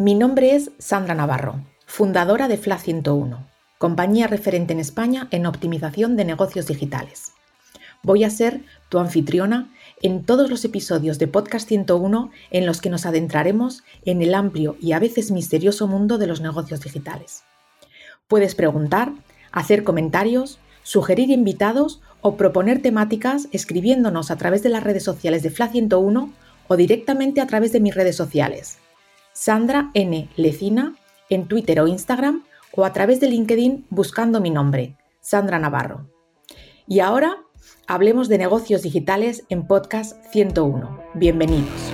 mi nombre es Sandra Navarro fundadora de FLA 101, compañía referente en España en optimización de negocios digitales. Voy a ser tu anfitriona en todos los episodios de Podcast 101 en los que nos adentraremos en el amplio y a veces misterioso mundo de los negocios digitales. Puedes preguntar, hacer comentarios, sugerir invitados o proponer temáticas escribiéndonos a través de las redes sociales de FLA 101 o directamente a través de mis redes sociales. Sandra N. Lecina en Twitter o Instagram o a través de LinkedIn buscando mi nombre, Sandra Navarro. Y ahora hablemos de negocios digitales en Podcast 101. Bienvenidos.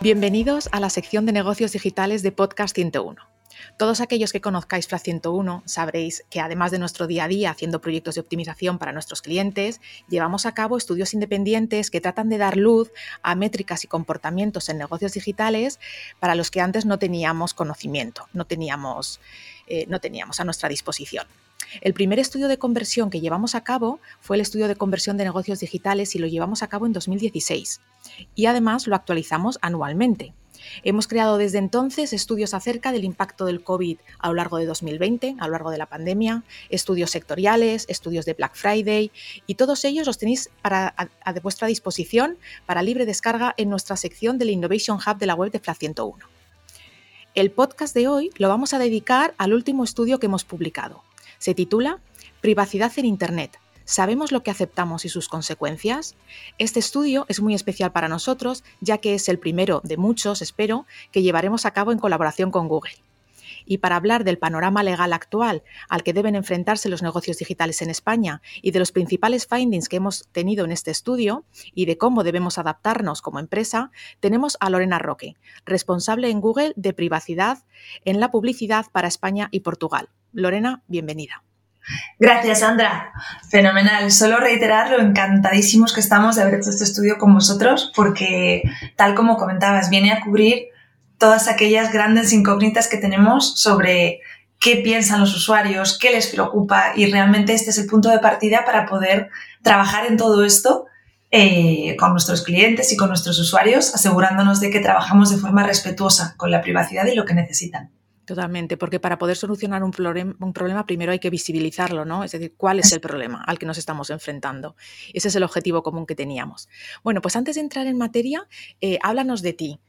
Bienvenidos a la sección de negocios digitales de Podcast 101. Todos aquellos que conozcáis FLA 101 sabréis que además de nuestro día a día haciendo proyectos de optimización para nuestros clientes, llevamos a cabo estudios independientes que tratan de dar luz a métricas y comportamientos en negocios digitales para los que antes no teníamos conocimiento, no teníamos, eh, no teníamos a nuestra disposición. El primer estudio de conversión que llevamos a cabo fue el estudio de conversión de negocios digitales y lo llevamos a cabo en 2016. Y además lo actualizamos anualmente. Hemos creado desde entonces estudios acerca del impacto del COVID a lo largo de 2020, a lo largo de la pandemia, estudios sectoriales, estudios de Black Friday y todos ellos los tenéis a, vuestra disposición para libre descarga en nuestra sección del Innovation Hub de la web de FLA 101. El podcast de hoy lo vamos a dedicar al último estudio que hemos publicado. Se titula Privacidad en Internet, ¿Sabemos lo que aceptamos y sus consecuencias? Este estudio es muy especial para nosotros, ya que es el primero de muchos, espero, que llevaremos a cabo en colaboración con Google. Y para hablar del panorama legal actual al que deben enfrentarse los negocios digitales en España y de los principales findings que hemos tenido en este estudio y de cómo debemos adaptarnos como empresa, tenemos a Lorena Roque, responsable en Google de privacidad en la publicidad para España y Portugal. Lorena, bienvenida. Gracias, Sandra. Fenomenal. Solo reiterar lo encantadísimos que estamos de haber hecho este estudio con vosotros, porque, tal como comentabas, viene a cubrir todas aquellas grandes incógnitas que tenemos sobre qué piensan los usuarios, qué les preocupa, y realmente este es el punto de partida para poder trabajar en todo esto eh, con nuestros clientes y con nuestros usuarios, asegurándonos de que trabajamos de forma respetuosa con la privacidad y lo que necesitan. Totalmente, porque para poder solucionar un, un, problema primero hay que visibilizarlo, ¿no? Es decir, cuál es el problema al que nos estamos enfrentando. Ese es el objetivo común que teníamos. Bueno, pues antes de entrar en materia, eh, háblanos de ti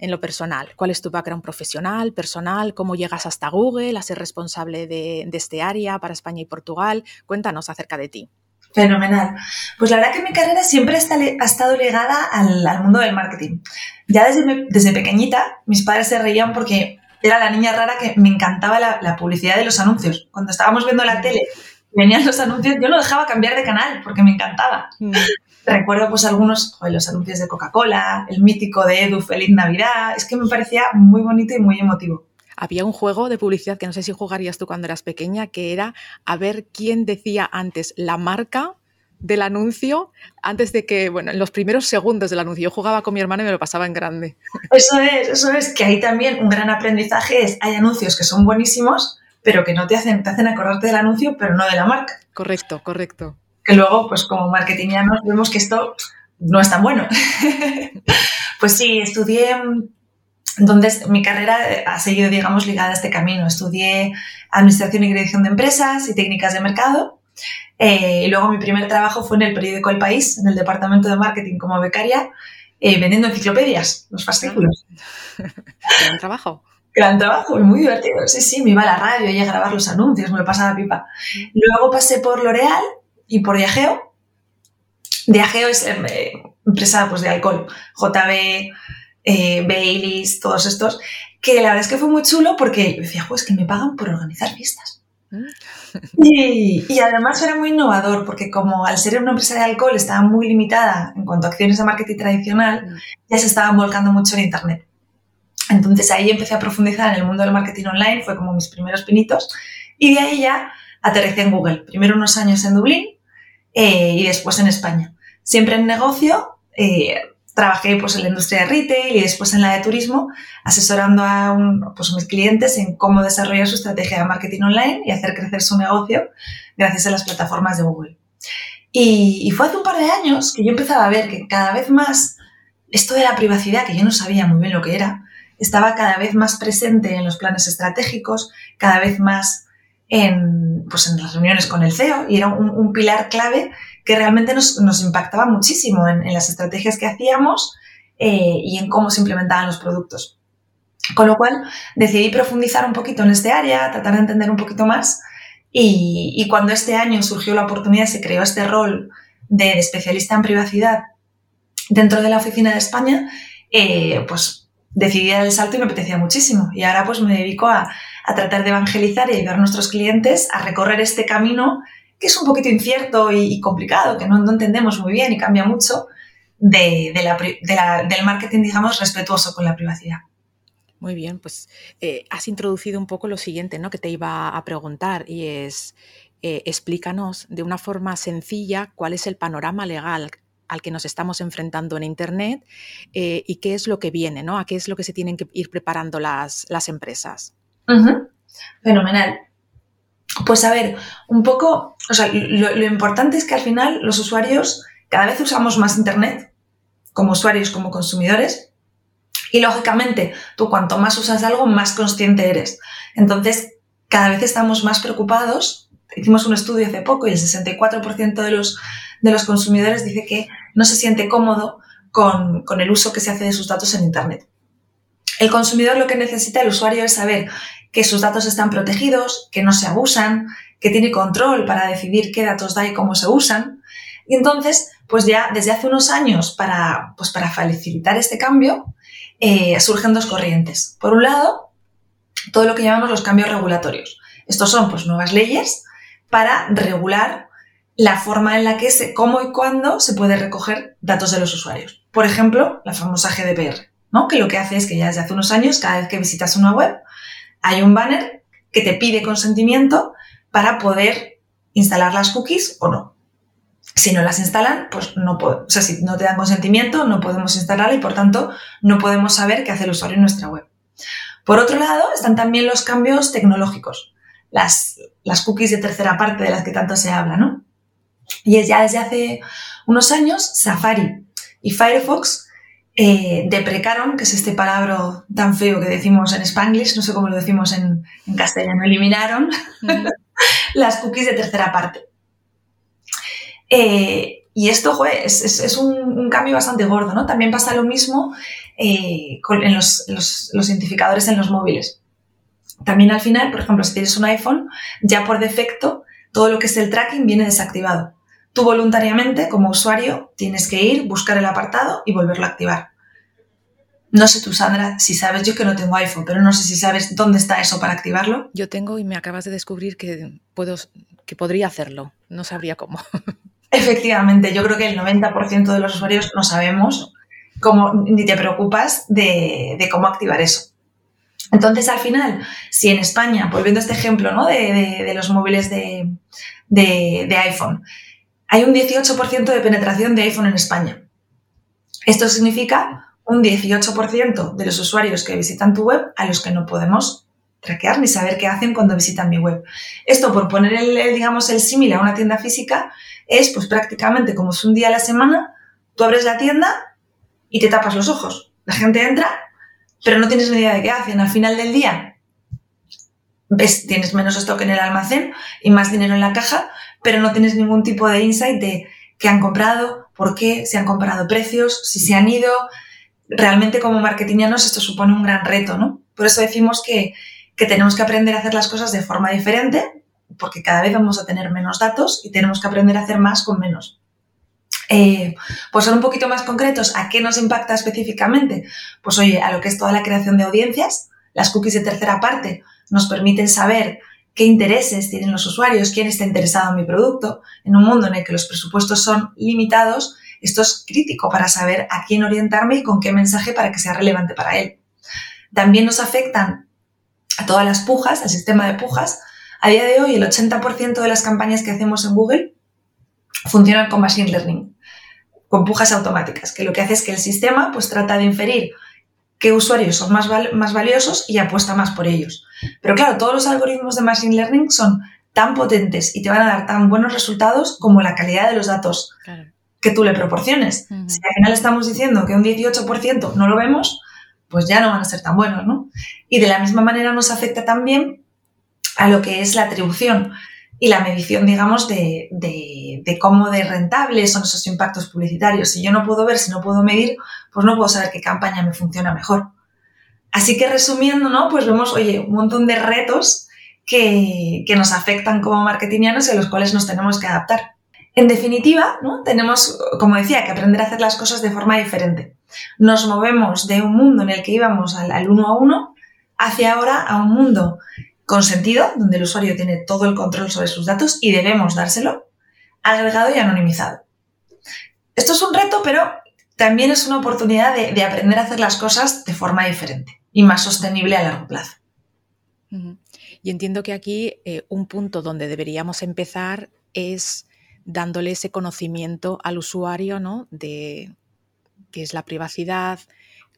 en lo personal. ¿Cuál es tu background profesional, personal? ¿Cómo llegas hasta Google a ser responsable de, este área para España y Portugal? Cuéntanos acerca de ti. Fenomenal. Pues la verdad que mi carrera siempre ha estado ligada al, mundo del marketing. Ya desde, desde pequeñita mis padres se reían porque era la niña rara que me encantaba la, publicidad de los anuncios. Cuando estábamos viendo la tele, venían los anuncios, yo no dejaba cambiar de canal porque me encantaba. Mm. Recuerdo pues algunos, los anuncios de Coca-Cola, el mítico de Edu, Feliz Navidad, es que me parecía muy bonito y muy emotivo. Había un juego de publicidad que no sé si jugarías tú cuando eras pequeña, que era a ver quién decía antes la marca del anuncio antes de que, bueno, en los primeros segundos del anuncio. Yo jugaba con mi hermano y me lo pasaba en grande. Eso es, eso es, que ahí también un gran aprendizaje es, hay anuncios que son buenísimos, pero que no te hacen, te hacen acordarte del anuncio, pero no de la marca. Correcto, correcto. Que luego, pues como marketingianos, vemos que esto no es tan bueno. pues sí, estudié entonces, mi carrera ha seguido, digamos, ligada a este camino. Estudié Administración y Dirección de Empresas y Técnicas de Mercado eh, y luego mi primer trabajo fue en el periódico El País, en el departamento de marketing como becaria, eh, vendiendo enciclopedias, los fascículos. Gran trabajo. Gran trabajo muy divertido. Sí, sí, me iba a la radio y a grabar los anuncios, me lo pasaba pipa. Luego pasé por L'Oreal y por Diageo. Diageo es eh, empresa pues, de alcohol, JB, Baileys, todos estos, que la verdad es que fue muy chulo porque yo decía, pues que me pagan por organizar fiestas. Y, y, además era muy innovador porque como al ser una empresa de alcohol estaba muy limitada en cuanto a acciones de marketing tradicional, mm. ya se estaban volcando mucho en Internet. Entonces ahí empecé a profundizar en el mundo del marketing online, fue como mis primeros pinitos, y de ahí ya aterricé en Google. Primero unos años en Dublín eh, y después en España. Siempre en negocio, eh, trabajé pues, en la industria de retail y después en la de turismo, asesorando a pues, mis clientes en cómo desarrollar su estrategia de marketing online y hacer crecer su negocio gracias a las plataformas de Google. Y, fue hace un par de años que yo empezaba a ver que cada vez más esto de la privacidad, que yo no sabía muy bien lo que era, estaba cada vez más presente en los planes estratégicos, cada vez más en, pues en las reuniones con el CEO y era un, pilar clave que realmente nos, impactaba muchísimo en, las estrategias que hacíamos eh, y en cómo se implementaban los productos. Con lo cual decidí profundizar un poquito en este área, tratar de entender un poquito más y, y cuando este año surgió la oportunidad, se creó este rol de, especialista en privacidad dentro de la oficina de España, eh, pues decidí dar el salto y me apetecía muchísimo. Y ahora pues me dedico a, tratar de evangelizar y ayudar a nuestros clientes a recorrer este camino que es un poquito incierto y, complicado, que no, entendemos muy bien y cambia mucho de, del marketing, digamos, respetuoso con la privacidad. Muy bien, pues eh, has introducido un poco lo siguiente ¿no? que te iba a preguntar y es, eh, explícanos de una forma sencilla cuál es el panorama legal al que nos estamos enfrentando en Internet eh, y qué es lo que viene, ¿no? A qué es lo que se tienen que ir preparando las, las empresas. Fenomenal. Pues a ver, un poco, o sea, lo, importante es que al final los usuarios cada vez usamos más Internet, como usuarios, como consumidores, y lógicamente tú cuanto más usas algo, más consciente eres. Entonces, cada vez estamos más preocupados. Hicimos un estudio hace poco y el 64% de los de los consumidores dice que no se siente cómodo con, el uso que se hace de sus datos en Internet. El consumidor lo que necesita el usuario es saber que sus datos están protegidos, que no se abusan, que tiene control para decidir qué datos da y cómo se usan. Y entonces, pues ya desde hace unos años, para, pues para facilitar este cambio, eh, surgen dos corrientes. Por un lado, todo lo que llamamos los cambios regulatorios. Estos son pues, nuevas leyes para regular la forma en la que se, cómo y cuándo se puede recoger datos de los usuarios. Por ejemplo, la famosa GDPR, ¿no? que lo que hace es que ya desde hace unos años, cada vez que visitas una web, hay un banner que te pide consentimiento para poder instalar las cookies o no. Si no las instalan, pues no o sea, si no te dan consentimiento, no podemos instalarla y por tanto no podemos saber qué hace el usuario en nuestra web. Por otro lado, están también los cambios tecnológicos, las, las cookies de tercera parte de las que tanto se habla, ¿no? Y es ya desde hace unos años, Safari y Firefox eh, deprecaron, que es este palabra tan feo que decimos en Spanglish, no sé cómo lo decimos en, castellano, eliminaron las cookies de tercera parte. Eh, y esto, joder, es, un, cambio bastante gordo, ¿no? También pasa lo mismo eh, con, en los, los, identificadores en los móviles. También al final, por ejemplo, si tienes un iPhone, ya por defecto todo lo que es el tracking viene desactivado. Tú voluntariamente, como usuario, tienes que ir, buscar el apartado y volverlo a activar. No sé tú, Sandra, si sabes, yo que no tengo iPhone, pero no sé si sabes dónde está eso para activarlo. Yo tengo y me acabas de descubrir que, puedo, que podría hacerlo. No sabría cómo. Efectivamente, yo creo que el 90% de los usuarios no sabemos cómo, ni te preocupas de, cómo activar eso. Entonces, al final, si en España, volviendo a este ejemplo ¿no? de, los móviles de, de iPhone, hay un 18% de penetración de iPhone en España. Esto significa un 18% de los usuarios que visitan tu web a los que no podemos traquear ni saber qué hacen cuando visitan mi web. Esto, por poner el, digamos, el símil a una tienda física, es pues prácticamente como es un día a la semana, tú abres la tienda y te tapas los ojos. La gente entra, pero no tienes ni idea de qué hacen. Al final del día, ves, tienes menos stock en el almacén y más dinero en la caja, pero no tienes ningún tipo de insight de qué han comprado, por qué, si han comprado precios, si se han ido. Realmente como marketingianos esto supone un gran reto, ¿no? Por eso decimos que, tenemos que aprender a hacer las cosas de forma diferente, porque cada vez vamos a tener menos datos y tenemos que aprender a hacer más con menos. Eh, pues ser un poquito más concretos, ¿a qué nos impacta específicamente? Pues oye, a lo que es toda la creación de audiencias, las cookies de tercera parte nos permiten saber qué intereses tienen los usuarios, quién está interesado en mi producto. En un mundo en el que los presupuestos son limitados, esto es crítico para saber a quién orientarme y con qué mensaje para que sea relevante para él. También nos afectan a todas las pujas, al sistema de pujas. A día de hoy, el 80% de las campañas que hacemos en Google funcionan con Machine Learning, con pujas automáticas, que lo que hace es que el sistema pues, trata de inferir qué usuarios son más, más valiosos y apuesta más por ellos. Pero claro, todos los algoritmos de Machine Learning son tan potentes y te van a dar tan buenos resultados como la calidad de los datos que tú le proporciones. Si al final estamos diciendo que un 18% no lo vemos, pues ya no van a ser tan buenos, ¿no? Y de la misma manera nos afecta también a lo que es la atribución y la medición, digamos, de, de, cómo de rentables son esos impactos publicitarios. Si yo no puedo ver, si no puedo medir, pues no puedo saber qué campaña me funciona mejor. Así que resumiendo, ¿no? Pues vemos, oye, un montón de retos que, que nos afectan como marketingianos y a los cuales nos tenemos que adaptar. En definitiva, ¿no? tenemos, como decía, que aprender a hacer las cosas de forma diferente. Nos movemos de un mundo en el que íbamos al, uno a uno hacia ahora a un mundo con sentido, donde el usuario tiene todo el control sobre sus datos y debemos dárselo, agregado y anonimizado. Esto es un reto, pero también es una oportunidad de, aprender a hacer las cosas de forma diferente y más sostenible a largo plazo. Y entiendo que aquí eh, un punto donde deberíamos empezar es dándole ese conocimiento al usuario ¿no? de qué es la privacidad,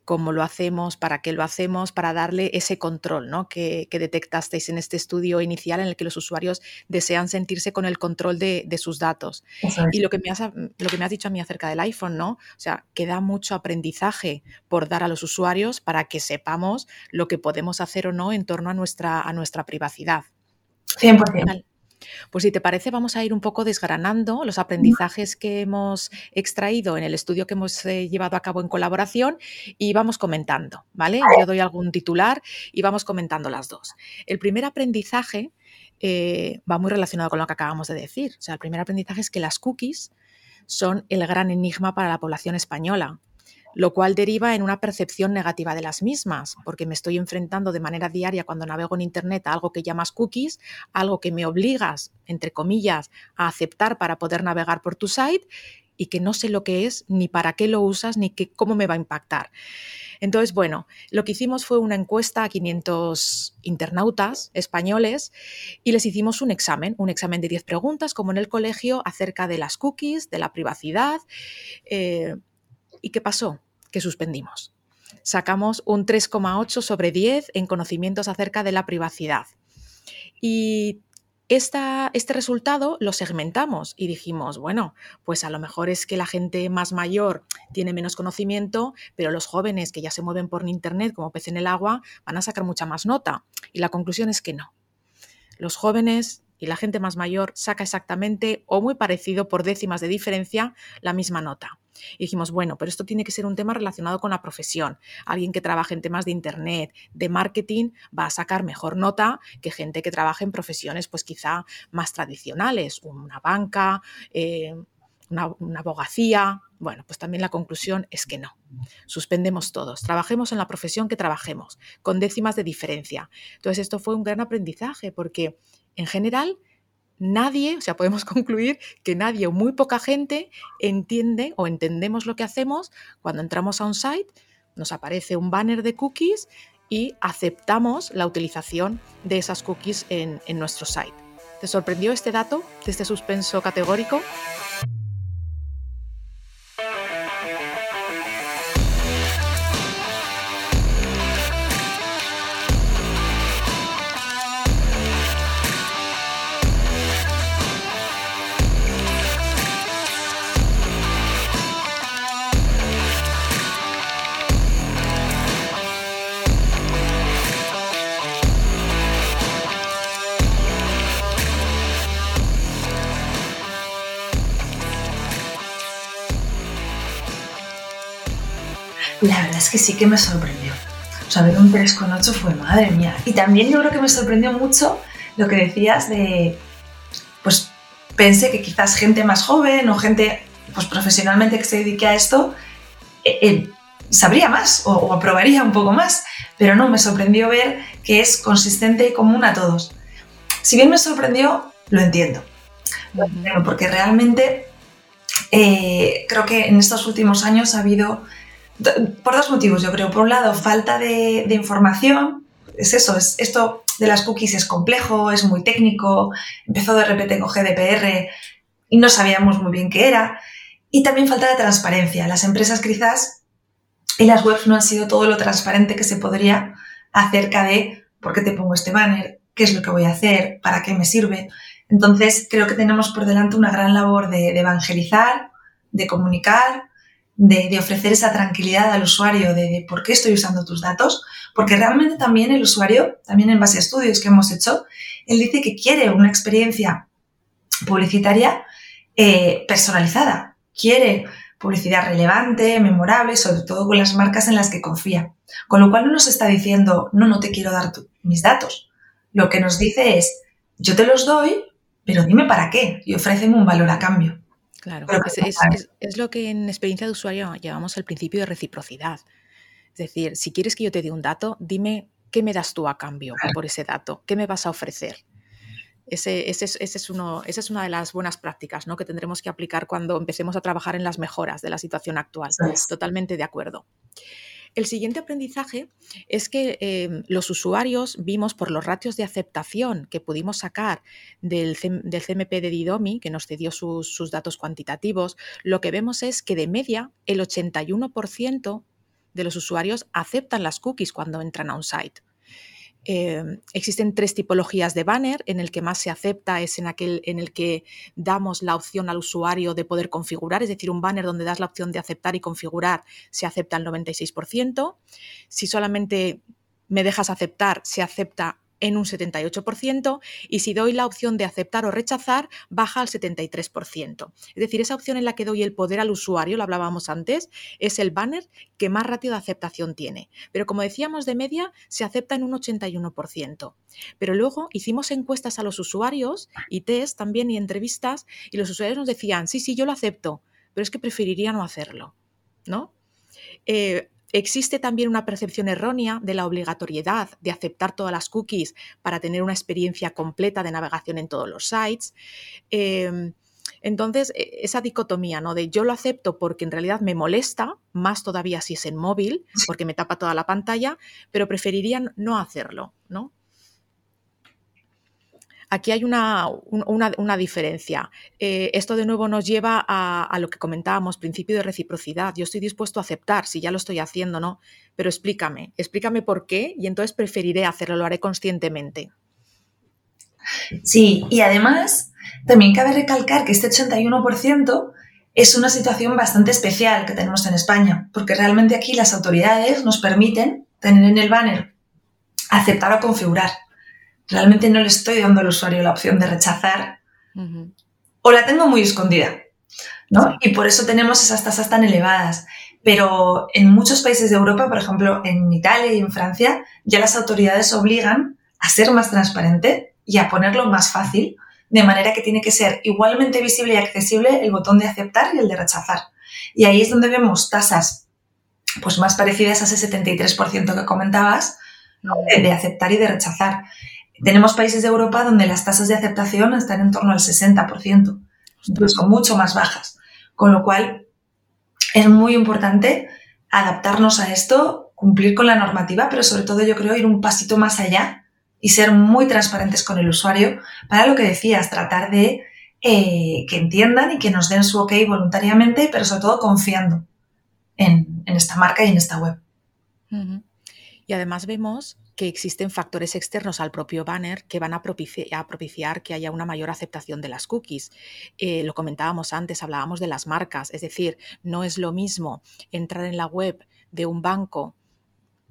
cómo lo hacemos, para qué lo hacemos, para darle ese control ¿no? que, detectasteis en este estudio inicial en el que los usuarios desean sentirse con el control de, sus datos. Y lo que, me has, lo que me has dicho a mí acerca del iPhone, ¿no? O sea, que da mucho aprendizaje por dar a los usuarios para que sepamos lo que podemos hacer o no en torno a nuestra, a nuestra privacidad. 100%. Pues si te parece, vamos a ir un poco desgranando los aprendizajes que hemos extraído en el estudio que hemos eh, llevado a cabo en colaboración y vamos comentando, ¿vale? Yo doy algún titular y vamos comentando las dos. El primer aprendizaje eh, va muy relacionado con lo que acabamos de decir. O sea, el primer aprendizaje es que las cookies son el gran enigma para la población española lo cual deriva en una percepción negativa de las mismas, porque me estoy enfrentando de manera diaria cuando navego en Internet a algo que llamas cookies, algo que me obligas, entre comillas, a aceptar para poder navegar por tu site y que no sé lo que es, ni para qué lo usas, ni cómo me va a impactar. Entonces, bueno, lo que hicimos fue una encuesta a 500 internautas españoles y les hicimos un examen, un examen de 10 preguntas, como en el colegio, acerca de las cookies, de la privacidad. Eh, ¿Y qué pasó? Que suspendimos. Sacamos un 3,8 sobre 10 en conocimientos acerca de la privacidad. Y esta, este resultado lo segmentamos y dijimos, bueno, pues a lo mejor es que la gente más mayor tiene menos conocimiento, pero los jóvenes que ya se mueven por Internet como pez en el agua van a sacar mucha más nota. Y la conclusión es que no. Los jóvenes y la gente más mayor saca exactamente o muy parecido por décimas de diferencia la misma nota. Y dijimos, bueno, pero esto tiene que ser un tema relacionado con la profesión. Alguien que trabaje en temas de Internet, de marketing, va a sacar mejor nota que gente que trabaje en profesiones pues quizá más tradicionales, una banca, eh, una, una, abogacía. Bueno, pues también la conclusión es que no. Suspendemos todos. Trabajemos en la profesión que trabajemos, con décimas de diferencia. Entonces, esto fue un gran aprendizaje porque, en general, nadie, o sea, podemos concluir que nadie o muy poca gente entiende o entendemos lo que hacemos cuando entramos a un site, nos aparece un banner de cookies y aceptamos la utilización de esas cookies en, en nuestro site. ¿Te sorprendió este dato de este suspenso categórico? La verdad es que sí que me sorprendió. O sea, ver un 3,8 fue madre mía. Y también yo creo que me sorprendió mucho lo que decías de, pues pensé que quizás gente más joven o gente pues profesionalmente que se dedique a esto eh, eh, sabría más o, aprobaría un poco más, pero no, me sorprendió ver que es consistente y común a todos. Si bien me sorprendió, lo entiendo. porque realmente eh, creo que en estos últimos años ha habido, por dos motivos, yo creo. Por un lado, falta de, información. Es eso, es, esto de las cookies es complejo, es muy técnico. Empezó de repente con GDPR y no sabíamos muy bien qué era. Y también falta de transparencia. Las empresas quizás y las webs no han sido todo lo transparente que se podría acerca de por qué te pongo este banner, qué es lo que voy a hacer, para qué me sirve. Entonces, creo que tenemos por delante una gran labor de, evangelizar, de comunicar, de, ofrecer esa tranquilidad al usuario de, por qué estoy usando tus datos, porque realmente también el usuario, también en base a estudios que hemos hecho, él dice que quiere una experiencia publicitaria eh, personalizada, quiere publicidad relevante, memorable, sobre todo con las marcas en las que confía. Con lo cual no nos está diciendo, no, no te quiero dar mis datos. Lo que nos dice es, yo te los doy, pero dime para qué y ofréceme un valor a cambio. Claro, es, lo que en experiencia de usuario llamamos el principio de reciprocidad. Es decir, si quieres que yo te dé un dato, dime qué me das tú a cambio por ese dato, qué me vas a ofrecer. Ese, es uno, esa es una de las buenas prácticas ¿no? que tendremos que aplicar cuando empecemos a trabajar en las mejoras de la situación actual. Totalmente de acuerdo. El siguiente aprendizaje es que em, los usuarios vimos por los ratios de aceptación que pudimos sacar del, CMP de Didomi, que nos cedió sus datos cuantitativos, lo que vemos es que de media el 81% de los usuarios aceptan las cookies cuando entran a un site. Em, existen tres tipologías de banner. En el que más se acepta es en aquel en el que damos la opción al usuario de poder configurar, es decir, un banner donde das la opción de aceptar y configurar se acepta el 96%. Si solamente me dejas aceptar, se acepta en un 78% y si doy la opción de aceptar o rechazar, baja al 73%. Es decir, esa opción en la que doy el poder al usuario, lo hablábamos antes, es el banner que más ratio de aceptación tiene. Pero como decíamos de media, se acepta en un 81%. Pero luego hicimos encuestas a los usuarios y test también y entrevistas y los usuarios nos decían, sí, sí, yo lo acepto, pero es que preferiría no hacerlo. ¿No? Eh, Existe también una percepción errónea de la obligatoriedad de aceptar todas las cookies para tener una experiencia completa de navegación en todos los sites. Em, entonces, e, esa dicotomía, ¿no? De yo lo acepto porque en realidad me molesta, más todavía si es en móvil, porque me tapa toda la pantalla, pero preferiría no hacerlo, ¿no? Aquí hay una, diferencia. Eh, esto de nuevo nos lleva a, lo que comentábamos, principio de reciprocidad. Yo estoy dispuesto a aceptar si ya lo estoy haciendo, ¿no? Pero explícame, explícame por qué y entonces preferiré hacerlo, lo haré conscientemente. Sí, y además también cabe recalcar que este 81% es una situación bastante especial que tenemos en España, porque realmente aquí las autoridades nos permiten tener en el banner aceptar o configurar realmente no le estoy dando al usuario la opción de rechazar o la tengo muy escondida. ¿no? Y por eso tenemos esas tasas tan elevadas. Pero en muchos países de Europa, por ejemplo en Italia y en Francia, ya las autoridades obligan a ser más transparente y a ponerlo más fácil, de manera que tiene que ser igualmente visible y accesible el botón de aceptar y el de rechazar. Y ahí es donde vemos tasas pues más parecidas a ese 73% que comentabas, de aceptar y de rechazar. Tenemos países de Europa donde las tasas de aceptación están en torno al 60%, incluso mucho más bajas. Con lo cual, es muy importante adaptarnos a esto, cumplir con la normativa, pero sobre todo yo creo ir un pasito más allá y ser muy transparentes con el usuario para lo que decías, tratar de eh, que entiendan y que nos den su ok voluntariamente, pero sobre todo confiando en, esta marca y en esta web. Y además vemos que existen factores externos al propio banner que van a, propiciar, que haya una mayor aceptación de las cookies. Eh, lo comentábamos antes, hablábamos de las marcas, es decir, no es lo mismo entrar en la web de un banco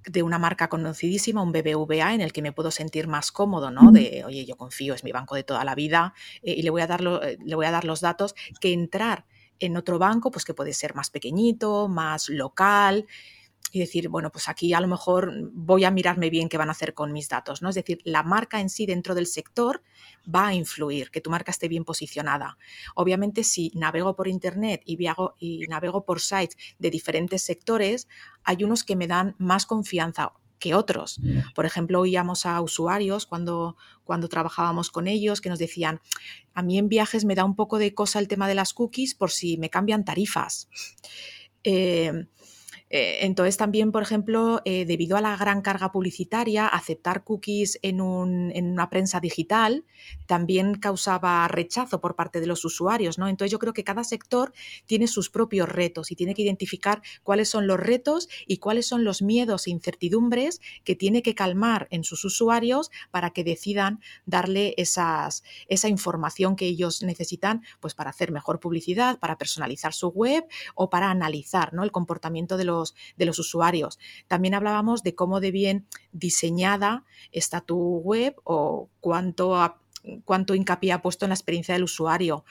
de una marca conocidísima, un BBVA, en el que me puedo sentir más cómodo, ¿no? De, oye, yo confío, es mi banco de toda la vida eh, y le voy, a dar eh, le voy a dar los datos, que entrar en otro banco, pues que puede ser más pequeñito, más local, y decir, bueno, pues aquí a lo mejor voy a mirarme bien qué van a hacer con mis datos, ¿no? Es decir, la marca en sí dentro del sector va a influir, que tu marca esté bien posicionada. Obviamente, si navego por internet y, y navego por sites de diferentes sectores, hay unos que me dan más confianza que otros. Por ejemplo, oíamos a usuarios cuando, cuando trabajábamos con ellos que nos decían, a mí en viajes me da un poco de cosa el tema de las cookies por si me cambian tarifas. Eh, eh, entonces también, por ejemplo, eh, debido a la gran carga publicitaria, aceptar cookies en, una prensa digital también causaba rechazo por parte de los usuarios. ¿no? Entonces yo creo que cada sector tiene sus propios retos y tiene que identificar cuáles son los retos y cuáles son los miedos e incertidumbres que tiene que calmar en sus usuarios para que decidan darle esas, esa información que ellos necesitan pues, para hacer mejor publicidad, para personalizar su web o para analizar ¿no? el comportamiento de los de los usuarios. También hablábamos de cómo de bien diseñada está tu web o cuánto, cuánto hincapié ha puesto en la experiencia del usuario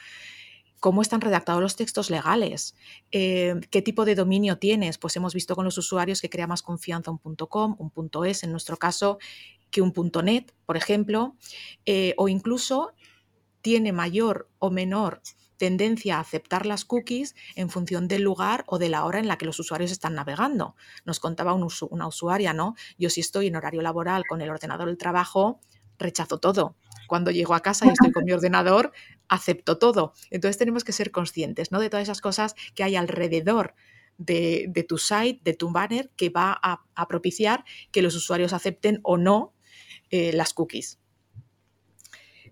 cómo están redactados los textos legales, eh, qué tipo de dominio tienes. Pues hemos visto con los usuarios que crea más confianza un .com, un .es en nuestro caso, que un .net, por ejemplo, eh, o incluso tiene mayor o menor tendencia a aceptar las cookies en función del lugar o de la hora en la que los usuarios están navegando. Nos contaba una usuaria, ¿no? Yo si estoy en horario laboral con el ordenador del trabajo, rechazo todo. Cuando llego a casa y estoy con mi ordenador, acepto todo. Entonces tenemos que ser conscientes, ¿no? De todas esas cosas que hay alrededor de, tu site, de tu banner, que va a, propiciar que los usuarios acepten o no eh, las cookies.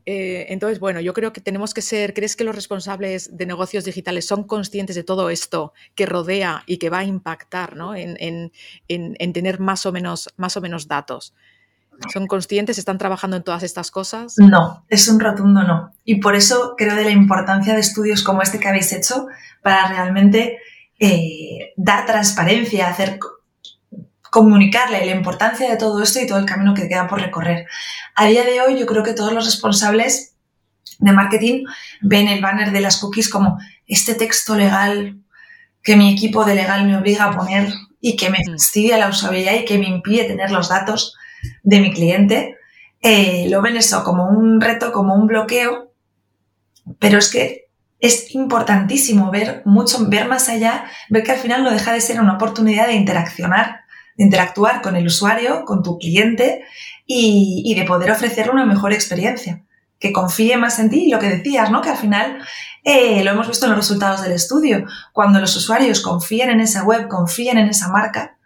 Eh, entonces, bueno, yo creo que tenemos que ser, ¿crees que los responsables de negocios digitales son conscientes de todo esto que rodea y que va a impactar en, tener más o, menos, más o menos datos? ¿Son conscientes? ¿Están trabajando en todas estas cosas? No, es un rotundo no. Y por eso creo de la importancia de estudios como este que habéis hecho para realmente eh, dar transparencia, hacer comunicarle la importancia de todo esto y todo el camino que queda por recorrer. A día de hoy yo creo que todos los responsables de marketing ven el banner de las cookies como este texto legal que mi equipo de legal me obliga a poner y que me mm. fastidia la usabilidad y que me impide tener los datos de mi cliente. Eh, lo ven eso como un reto, como un bloqueo, pero es que es importantísimo ver mucho, ver más allá, ver que al final no deja de ser una oportunidad de interaccionar de interactuar con el usuario, con tu cliente y, de poder ofrecerle una mejor experiencia, que confíe más en ti y lo que decías, ¿no? Que al final eh, lo hemos visto en los resultados del estudio, cuando los usuarios confían en esa web, confían en esa marca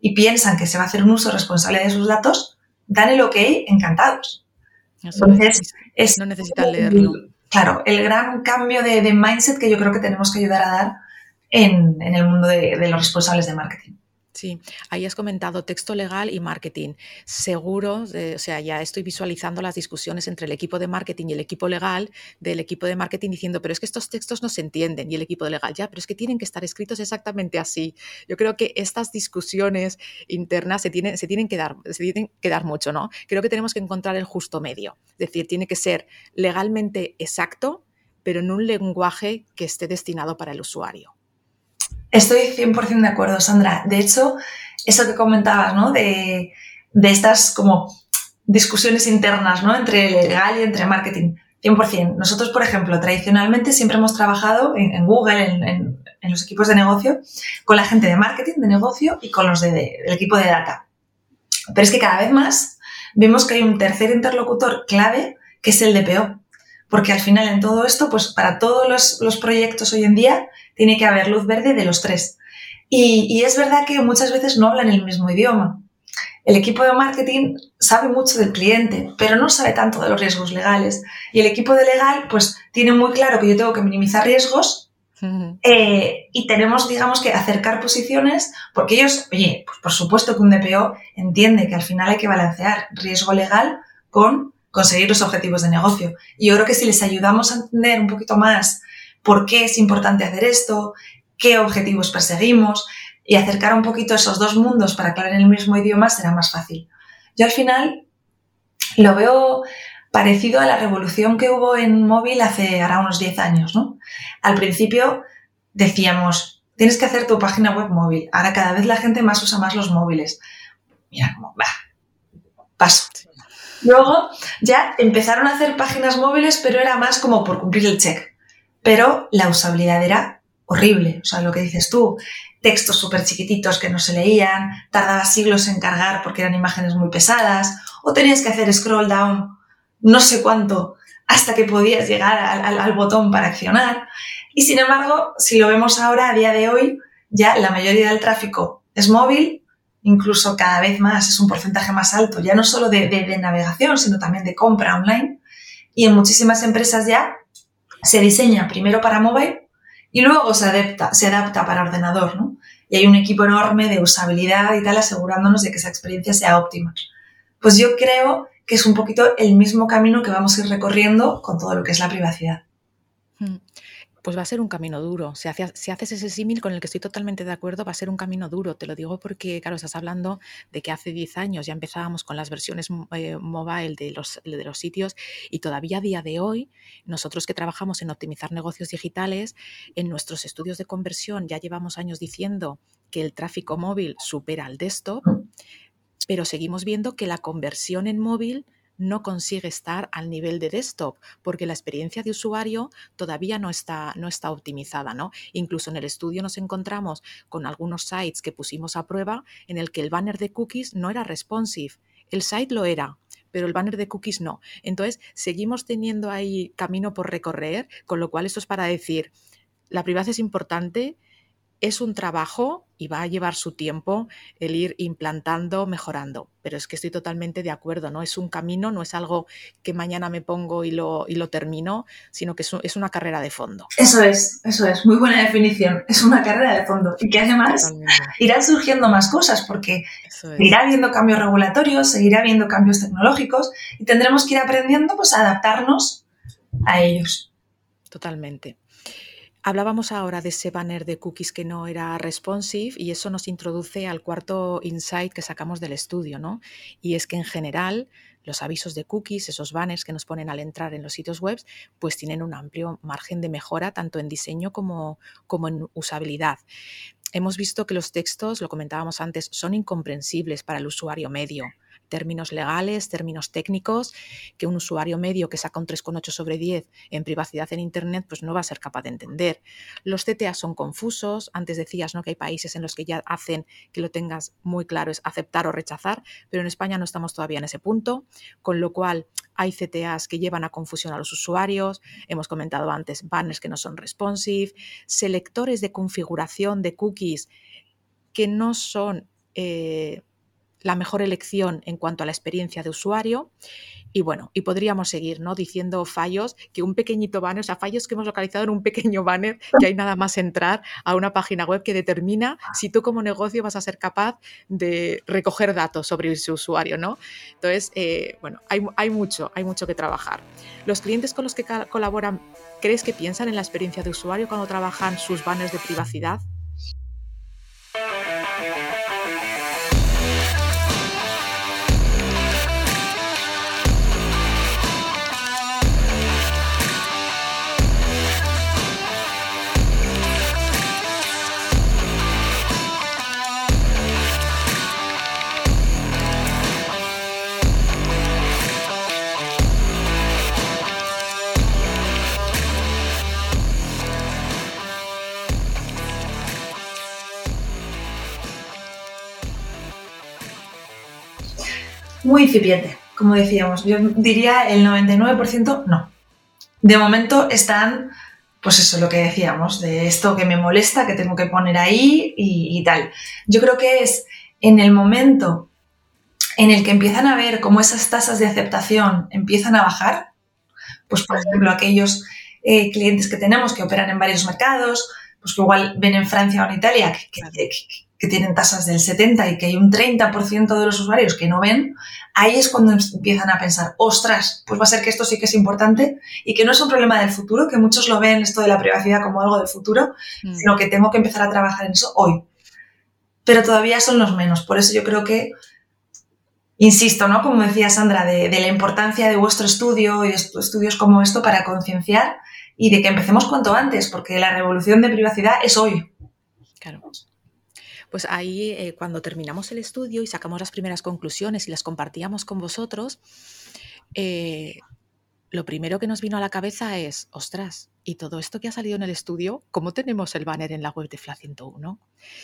y piensan que se va a hacer un uso responsable de sus datos, dan el ok encantados. Entonces, es, no necesitan leerlo. claro, el gran cambio de, mindset que yo creo que tenemos que ayudar a dar en, el mundo de los responsables de marketing. Sí, ahí has comentado texto legal y marketing. Seguro, eh, o sea, ya estoy visualizando las discusiones entre el equipo de marketing y el equipo legal, del equipo de marketing diciendo, pero es que estos textos no se entienden, y el equipo de legal, ya, pero es que tienen que estar escritos exactamente así. Yo creo que estas discusiones internas se tienen, se tienen, que, dar, se tienen que dar mucho, ¿no? Creo que tenemos que encontrar el justo medio. Es decir, tiene que ser legalmente exacto, pero en un lenguaje que esté destinado para el usuario. Estoy 100% de acuerdo, Sandra. De hecho, eso que comentabas, ¿no? De, estas como discusiones internas, ¿no? Entre legal y entre marketing. 100%. Nosotros, por ejemplo, tradicionalmente siempre hemos trabajado en, Google, en, los equipos de negocio, con la gente de marketing, de negocio y con los del equipo de data. Pero es que cada vez más vemos que hay un tercer interlocutor clave, que es el DPO. Porque al final en todo esto, pues para todos los, los proyectos hoy en día, tiene que haber luz verde de los tres. Y, es verdad que muchas veces no hablan el mismo idioma. El equipo de marketing sabe mucho del cliente, pero no sabe tanto de los riesgos legales. Y el equipo de legal, pues, tiene muy claro que yo tengo que minimizar riesgos eh, y tenemos, digamos, que acercar posiciones, porque ellos, oye, pues por supuesto que un DPO entiende que al final hay que balancear riesgo legal con conseguir los objetivos de negocio. Y yo creo que si les ayudamos a entender un poquito más por qué es importante hacer esto, qué objetivos perseguimos y acercar un poquito esos dos mundos para que hablen el mismo idioma será más fácil. Yo al final lo veo parecido a la revolución que hubo en móvil hace ahora unos 10 años, ¿no? Al principio decíamos, tienes que hacer tu página web móvil. Ahora cada vez la gente más usa más los móviles. Mira, como, va, paso. Luego ya empezaron a hacer páginas móviles, pero era más como por cumplir el check pero la usabilidad era horrible. O sea, lo que dices tú, textos súper chiquititos que no se leían, tardaba siglos en cargar porque eran imágenes muy pesadas, o tenías que hacer scroll down no sé cuánto hasta que podías llegar al, botón para accionar. Y sin embargo, si lo vemos ahora, a día de hoy, ya la mayoría del tráfico es móvil, incluso cada vez más es un porcentaje más alto, ya no solo de, navegación, sino también de compra online. Y en muchísimas empresas ya se diseña primero para móvil y luego se adapta, se adapta para ordenador, ¿no? Y hay un equipo enorme de usabilidad y tal asegurándonos de que esa experiencia sea óptima. Pues yo creo que es un poquito el mismo camino que vamos a ir recorriendo con todo lo que es la privacidad. Hmm pues va a ser un camino duro. Si, haces ese símil con el que estoy totalmente de acuerdo, va a ser un camino duro. Te lo digo porque, claro, estás hablando de que hace 10 años ya empezábamos con las versiones eh, mobile de los, de los sitios y todavía a día de hoy, nosotros que trabajamos en optimizar negocios digitales, en nuestros estudios de conversión ya llevamos años diciendo que el tráfico móvil supera al desktop, pero seguimos viendo que la conversión en móvil no consigue estar al nivel de desktop porque la experiencia de usuario todavía no está, no está optimizada. ¿no? Incluso en el estudio nos encontramos con algunos sites que pusimos a prueba en el que el banner de cookies no era responsive. El site lo era, pero el banner de cookies no. Entonces, seguimos teniendo ahí camino por recorrer, con lo cual esto es para decir, la privacidad es importante, es un trabajo y va a llevar su tiempo el ir implantando, mejorando. Pero es que estoy totalmente de acuerdo, ¿no? Es un camino, no es algo que mañana me pongo y lo, y lo termino, sino que es, una carrera de fondo. Eso es, eso es, muy buena definición. Es una carrera de fondo. Y que además irán surgiendo más cosas, porque irá habiendo cambios regulatorios, seguirá habiendo cambios tecnológicos y tendremos que ir aprendiendo pues, a adaptarnos a ellos. Totalmente. Hablábamos ahora de ese banner de cookies que no era responsive y eso nos introduce al cuarto insight que sacamos del estudio, ¿no? Y es que en general los avisos de cookies, esos banners que nos ponen al entrar en los sitios web, pues tienen un amplio margen de mejora tanto en diseño como, como en usabilidad. Hemos visto que los textos, lo comentábamos antes, son incomprensibles para el usuario medio términos legales, términos técnicos, que un usuario medio que saca un 3,8 sobre 10 en privacidad en Internet, pues no va a ser capaz de entender. Los CTA son confusos. Antes decías ¿no? que hay países en los que ya hacen que lo tengas muy claro, es aceptar o rechazar, pero en España no estamos todavía en ese punto, con lo cual hay CTAs que llevan a confusión a los usuarios, hemos comentado antes banners que no son responsive, selectores de configuración de cookies que no son eh, la mejor elección en cuanto a la experiencia de usuario. Y bueno, y podríamos seguir ¿no? diciendo fallos, que un pequeñito banner, o sea, fallos que hemos localizado en un pequeño banner, que hay nada más entrar a una página web que determina si tú como negocio vas a ser capaz de recoger datos sobre ese usuario, ¿no? Entonces, eh, bueno, hay, hay, mucho, hay mucho que trabajar. Los clientes con los que colaboran, ¿crees que piensan en la experiencia de usuario cuando trabajan sus banners de privacidad? Muy incipiente, como decíamos. Yo diría el 99% no. De momento están, pues eso, lo que decíamos, de esto que me molesta, que tengo que poner ahí y, tal. Yo creo que es en el momento en el que empiezan a ver cómo esas tasas de aceptación empiezan a bajar, pues por ejemplo aquellos eh, clientes que tenemos que operan en varios mercados, pues que igual ven en Francia o en Italia que, que tienen tasas del 70 y que hay un 30% de los usuarios que no ven, ahí es cuando empiezan a pensar, ostras, pues va a ser que esto sí que es importante y que no es un problema del futuro, que muchos lo ven esto de la privacidad como algo del futuro, mm. sino que tengo que empezar a trabajar en eso hoy. Pero todavía son los menos, por eso yo creo que, insisto, ¿no? Como decía Sandra, de, de la importancia de vuestro estudio y de estudios como esto para concienciar y de que empecemos cuanto antes, porque la revolución de privacidad es hoy. Claro. Pues ahí eh, cuando terminamos el estudio y sacamos las primeras conclusiones y las compartíamos con vosotros, eh, lo primero que nos vino a la cabeza es, ostras, y todo esto que ha salido en el estudio, ¿cómo tenemos el banner en la web de FLA 101?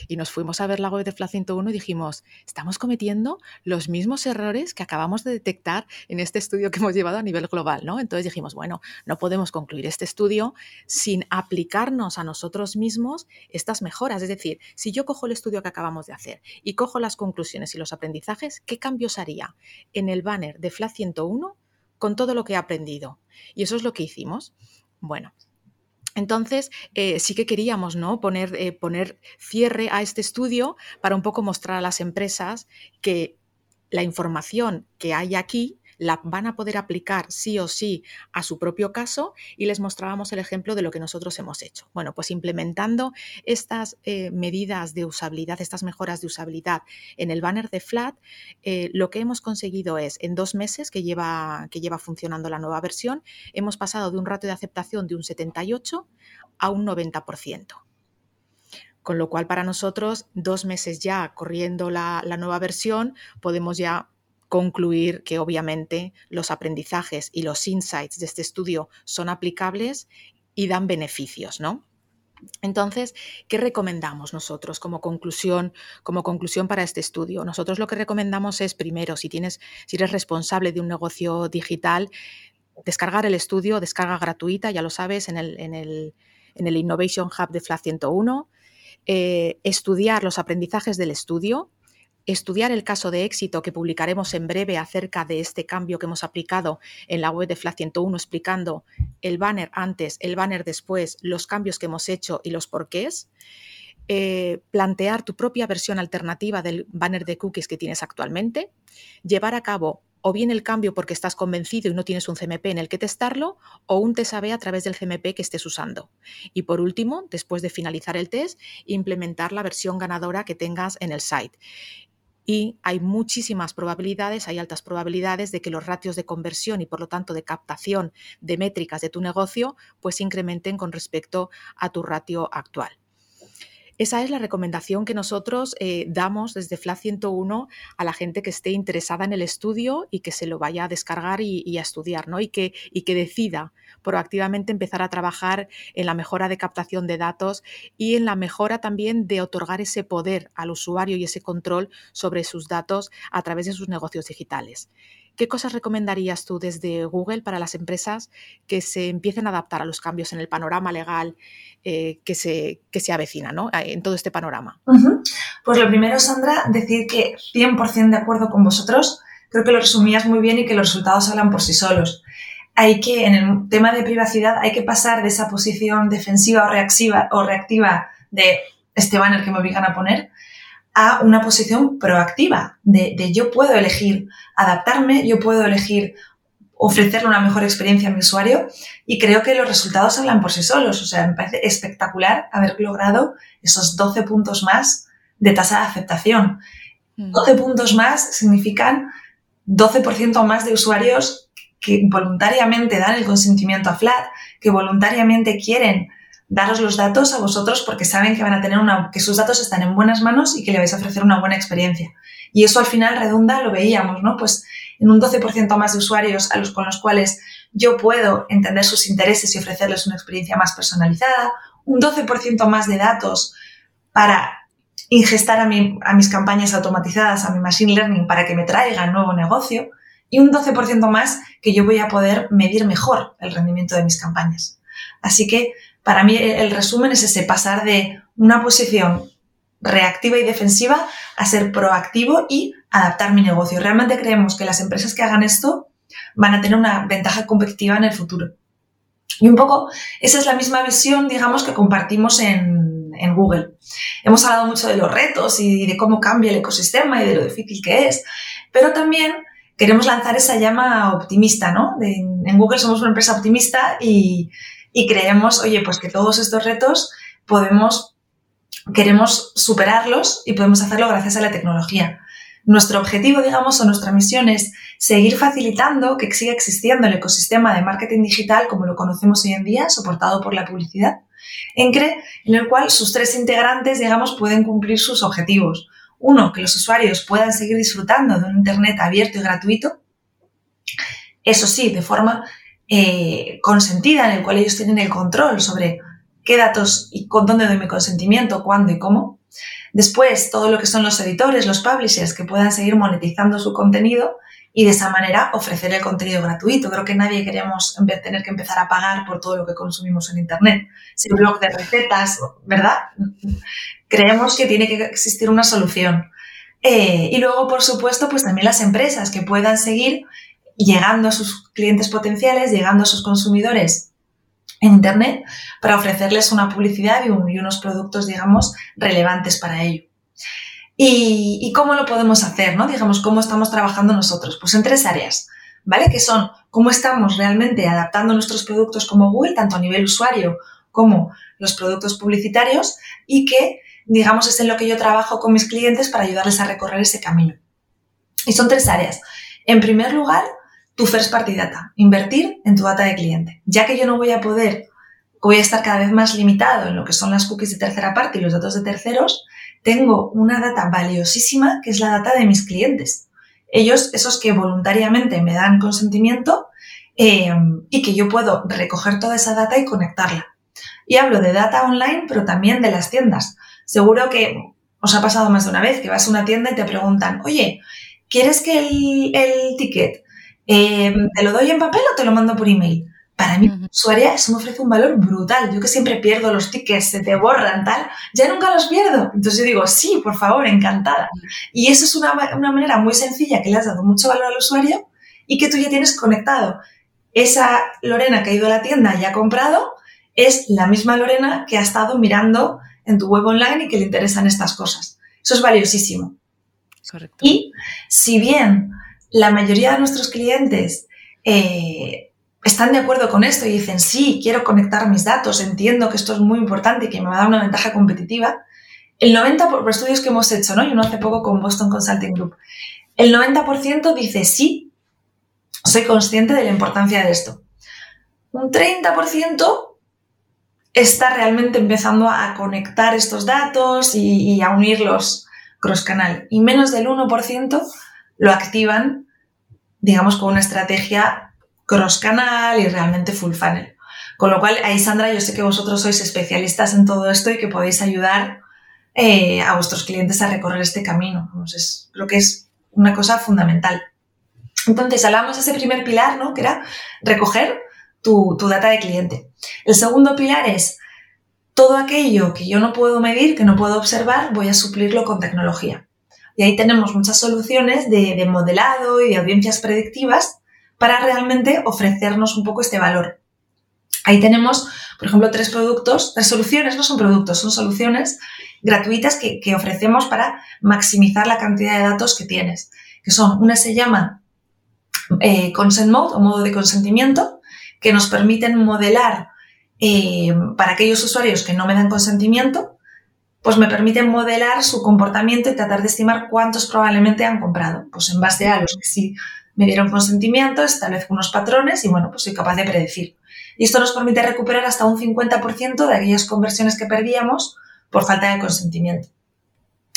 Y nos fuimos a ver la web de FLA 101 y dijimos, estamos cometiendo los mismos errores que acabamos de detectar en este estudio que hemos llevado a nivel global, ¿no? Entonces dijimos, bueno, no podemos concluir este estudio sin aplicarnos a nosotros mismos estas mejoras. Es decir, si yo cojo el estudio que acabamos de hacer y cojo las conclusiones y los aprendizajes, ¿qué cambios haría en el banner de FLA 101 con todo lo que he aprendido? Y eso es lo que hicimos. Bueno, entonces, eh, sí que queríamos ¿no? poner, eh, poner cierre a este estudio para un poco mostrar a las empresas que la información que hay aquí la van a poder aplicar sí o sí a su propio caso y les mostrábamos el ejemplo de lo que nosotros hemos hecho. Bueno, pues implementando estas eh, medidas de usabilidad, estas mejoras de usabilidad en el banner de Flat, eh, lo que hemos conseguido es, en dos meses que lleva, que lleva funcionando la nueva versión, hemos pasado de un ratio de aceptación de un 78 a un 90%. Con lo cual, para nosotros, dos meses ya corriendo la, la nueva versión, podemos ya concluir que obviamente los aprendizajes y los insights de este estudio son aplicables y dan beneficios, ¿no? Entonces, ¿qué recomendamos nosotros como conclusión, como conclusión para este estudio? Nosotros lo que recomendamos es, primero, si tienes, si eres responsable de un negocio digital, descargar el estudio, descarga gratuita, ya lo sabes, en el, en el, en el Innovation Hub de FLA 101, eh, estudiar los aprendizajes del estudio, estudiar el caso de éxito que publicaremos en breve acerca de este cambio que hemos aplicado en la web de FLA 101 explicando el banner antes, el banner después, los cambios que hemos hecho y los porqués. Eh, plantear tu propia versión alternativa del banner de cookies que tienes actualmente, llevar a cabo o bien el cambio porque estás convencido y no tienes un CMP en el que testarlo, o un test a través del CMP que estés usando. Y por último, después de finalizar el test, implementar la versión ganadora que tengas en el site y hay muchísimas probabilidades, hay altas probabilidades de que los ratios de conversión y por lo tanto de captación de métricas de tu negocio pues incrementen con respecto a tu ratio actual. Esa es la recomendación que nosotros eh, damos desde FLA 101 a la gente que esté interesada en el estudio y que se lo vaya a descargar y, a estudiar, ¿no? Y que, y que decida proactivamente empezar a trabajar en la mejora de captación de datos y en la mejora también de otorgar ese poder al usuario y ese control sobre sus datos a través de sus negocios digitales. ¿Qué cosas recomendarías tú desde Google para las empresas que se empiecen a adaptar a los cambios en el panorama legal eh, que, se, que se avecina ¿no? en todo este panorama? Pues lo primero, Sandra, decir que 100% de acuerdo con vosotros. Creo que lo resumías muy bien y que los resultados hablan por sí solos. Hay que, en el tema de privacidad, hay que pasar de esa posición defensiva o reactiva, o reactiva de este banner que me obligan a poner a una posición proactiva de, yo puedo elegir adaptarme, yo puedo elegir ofrecerle una mejor experiencia a mi usuario y creo que los resultados hablan por sí solos. O sea, me parece espectacular haber logrado esos 12 puntos más de tasa de aceptación. 12 mm. puntos más significan 12% más de usuarios que voluntariamente dan el consentimiento a Flat, que voluntariamente quieren daros los datos a vosotros porque saben que van a tener una, que sus datos están en buenas manos y que le vais a ofrecer una buena experiencia. Y eso al final redunda, lo veíamos, ¿no? Pues en un 12% más de usuarios a los, con los cuales yo puedo entender sus intereses y ofrecerles una experiencia más personalizada, un 12% más de datos para ingestar a, a mis campañas automatizadas, a mi machine learning para que me traigan nuevo negocio y un 12% más que yo voy a poder medir mejor el rendimiento de mis campañas. Así que para mí el resumen es ese, pasar de una posición reactiva y defensiva a ser proactivo y adaptar mi negocio. Realmente creemos que las empresas que hagan esto van a tener una ventaja competitiva en el futuro. Y un poco esa es la misma visión, digamos, que compartimos en, Google. Hemos hablado mucho de los retos y de cómo cambia el ecosistema y de lo difícil que es, pero también queremos lanzar esa llama optimista, ¿no? en Google somos una empresa optimista y, y creemos, oye, pues que todos estos retos podemos, queremos superarlos y podemos hacerlo gracias a la tecnología. Nuestro objetivo, digamos, o nuestra misión es seguir facilitando que siga existiendo el ecosistema de marketing digital como lo conocemos hoy en día, soportado por la publicidad, en, en el cual sus tres integrantes, digamos, pueden cumplir sus objetivos. Uno, que los usuarios puedan seguir disfrutando de un Internet abierto y gratuito, eso sí, de forma eh, consentida en el cual ellos tienen el control sobre qué datos y con dónde doy mi consentimiento, cuándo y cómo. Después, todo lo que son los editores, los publishers, que puedan seguir monetizando su contenido y de esa manera ofrecer el contenido gratuito. Creo que nadie queremos tener que empezar a pagar por todo lo que consumimos en Internet. Si un blog de recetas, ¿verdad? Creemos que tiene que existir una solución. Eh, y luego, por supuesto, pues también las empresas que puedan seguir llegando a sus clientes potenciales, llegando a sus consumidores en Internet para ofrecerles una publicidad y, unos productos, digamos, relevantes para ello. ¿Y, cómo lo podemos hacer? ¿no? Digamos, ¿cómo estamos trabajando nosotros? Pues en tres áreas, ¿vale? Que son cómo estamos realmente adaptando nuestros productos como Google, tanto a nivel usuario como los productos publicitarios, y que, digamos, es en lo que yo trabajo con mis clientes para ayudarles a recorrer ese camino. Y son tres áreas. En primer lugar, tu first party data, invertir en tu data de cliente. Ya que yo no voy a poder, voy a estar cada vez más limitado en lo que son las cookies de tercera parte y los datos de terceros, tengo una data valiosísima que es la data de mis clientes. Ellos, esos que voluntariamente me dan consentimiento eh, y que yo puedo recoger toda esa data y conectarla. Y hablo de data online, pero también de las tiendas. Seguro que os ha pasado más de una vez que vas a una tienda y te preguntan, oye, ¿quieres que el, el ticket Em, ¿te lo doy en papel o te lo mando por email? Para mí, usuaria, eso me ofrece un valor brutal. Yo que siempre pierdo los tickets, se te borran, tal, ya nunca los pierdo. Entonces yo digo, sí, por favor, encantada. Y eso es una, una manera muy sencilla que le has dado mucho valor al usuario y que tú ya tienes conectado. Esa Lorena que ha ido a la tienda y ha comprado es la misma Lorena que ha estado mirando en tu web online y que le interesan estas cosas. Eso es valiosísimo. Correcto. Y si bien la mayoría de nuestros clientes eh, están de acuerdo con esto y dicen, sí, quiero conectar mis datos, entiendo que esto es muy importante y que me va a dar una ventaja competitiva, el 90% por estudios que hemos hecho, ¿no? Y uno hace poco con Boston Consulting Group, el 90% dice, sí, soy consciente de la importancia de esto. Un 30% está realmente empezando a conectar estos datos y, y a unirlos cross-canal. Y menos del 1% lo activan, digamos, con una estrategia cross-canal y realmente full funnel. Con lo cual, ahí Sandra, yo sé que vosotros sois especialistas en todo esto y que podéis ayudar eh, a vuestros clientes a recorrer este camino. creo que es una cosa fundamental. Entonces, hablamos de ese primer pilar, ¿no? Que era recoger tu, tu data de cliente. El segundo pilar es todo aquello que yo no puedo medir, que no puedo observar, voy a suplirlo con tecnología. Y ahí tenemos muchas soluciones de, modelado y de audiencias predictivas para realmente ofrecernos un poco este valor. Ahí tenemos, por ejemplo, tres productos, tres soluciones, no son productos, son soluciones gratuitas que, ofrecemos para maximizar la cantidad de datos que tienes. Que son, una se llama eh, Consent Mode o modo de consentimiento, que nos permiten modelar eh, para aquellos usuarios que no me dan consentimiento, pues me permiten modelar su comportamiento y tratar de estimar cuántos probablemente han comprado. Pues en base a los que sí me dieron consentimiento, establezco unos patrones y bueno, pues soy capaz de predecir. Y esto nos permite recuperar hasta un 50% de aquellas conversiones que perdíamos por falta de consentimiento.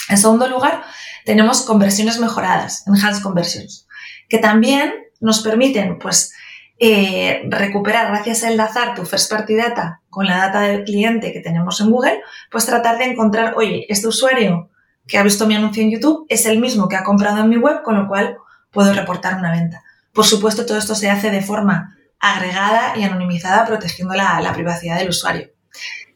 En segundo lugar, tenemos conversiones mejoradas, enhanced conversions, que también nos permiten, pues, eh, recuperar gracias a enlazar tu first party data con la data del cliente que tenemos en Google, pues tratar de encontrar, oye, este usuario que ha visto mi anuncio en YouTube es el mismo que ha comprado en mi web, con lo cual puedo reportar una venta. Por supuesto, todo esto se hace de forma agregada y anonimizada, protegiendo la, la privacidad del usuario.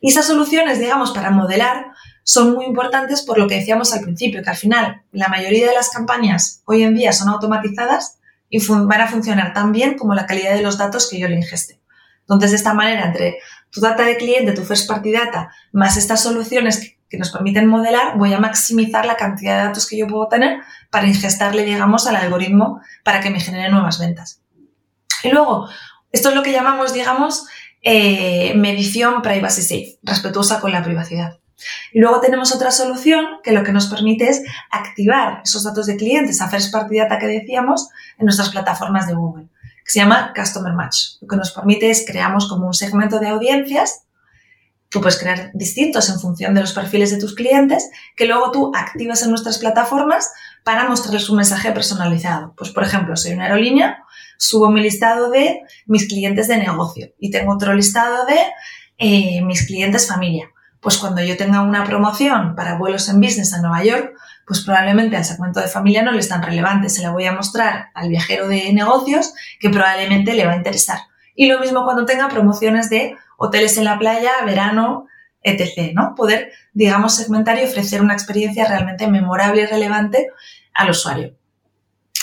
Y esas soluciones, digamos, para modelar, son muy importantes por lo que decíamos al principio, que al final la mayoría de las campañas hoy en día son automatizadas y van a funcionar tan bien como la calidad de los datos que yo le ingeste. Entonces, de esta manera, entre tu data de cliente, tu first party data, más estas soluciones que, nos permiten modelar, voy a maximizar la cantidad de datos que yo puedo tener para ingestarle, digamos, al algoritmo para que me genere nuevas ventas. Y luego, esto es lo que llamamos, digamos, eh, medición privacy safe, respetuosa con la privacidad. Y luego tenemos otra solución que lo que nos permite es activar esos datos de clientes, first party data que decíamos, en nuestras plataformas de Google, que se llama Customer Match. Lo que nos permite es creamos como un segmento de audiencias tú puedes crear distintos en función de los perfiles de tus clientes, que luego tú activas en nuestras plataformas para mostrarles un mensaje personalizado. Pues, por ejemplo, soy una aerolínea, subo mi listado de mis clientes de negocio y tengo otro listado de eh, mis clientes familia. Pues cuando yo tenga una promoción para vuelos en business a Nueva York, pues probablemente al segmento de familia no le es tan relevante. Se le voy a mostrar al viajero de negocios que probablemente le va a interesar. Y lo mismo cuando tenga promociones de hoteles en la playa, verano, etc. ¿no? Poder, digamos, segmentar y ofrecer una experiencia realmente memorable y relevante al usuario.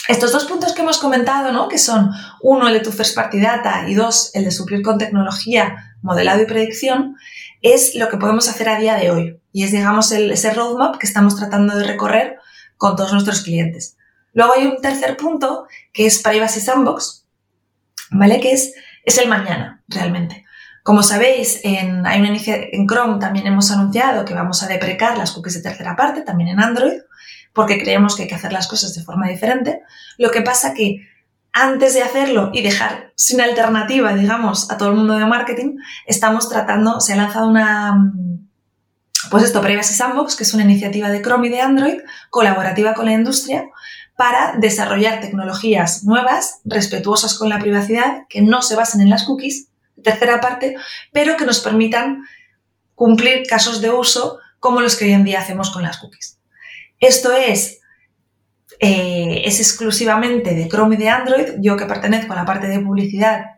Estos dos puntos que hemos comentado, ¿no? que son uno el de tu first party data y dos el de suplir con tecnología, modelado y predicción, es lo que podemos hacer a día de hoy y es, digamos, ese roadmap que estamos tratando de recorrer con todos nuestros clientes. Luego hay un tercer punto que es Privacy Sandbox, ¿vale? Que es, es el mañana, realmente. Como sabéis, en, hay en Chrome también hemos anunciado que vamos a deprecar las cookies de tercera parte, también en Android porque creemos que hay que hacer las cosas de forma diferente. Lo que pasa que antes de hacerlo y dejar sin alternativa, digamos, a todo el mundo de marketing, estamos tratando, se ha lanzado una, pues esto, Privacy Sandbox, que es una iniciativa de Chrome y de Android, colaborativa con la industria, para desarrollar tecnologías nuevas, respetuosas con la privacidad, que no se basen en las cookies, tercera parte, pero que nos permitan cumplir casos de uso como los que hoy en día hacemos con las cookies. Esto es, eh, es exclusivamente de Chrome y de Android. Yo que pertenezco a la parte de publicidad,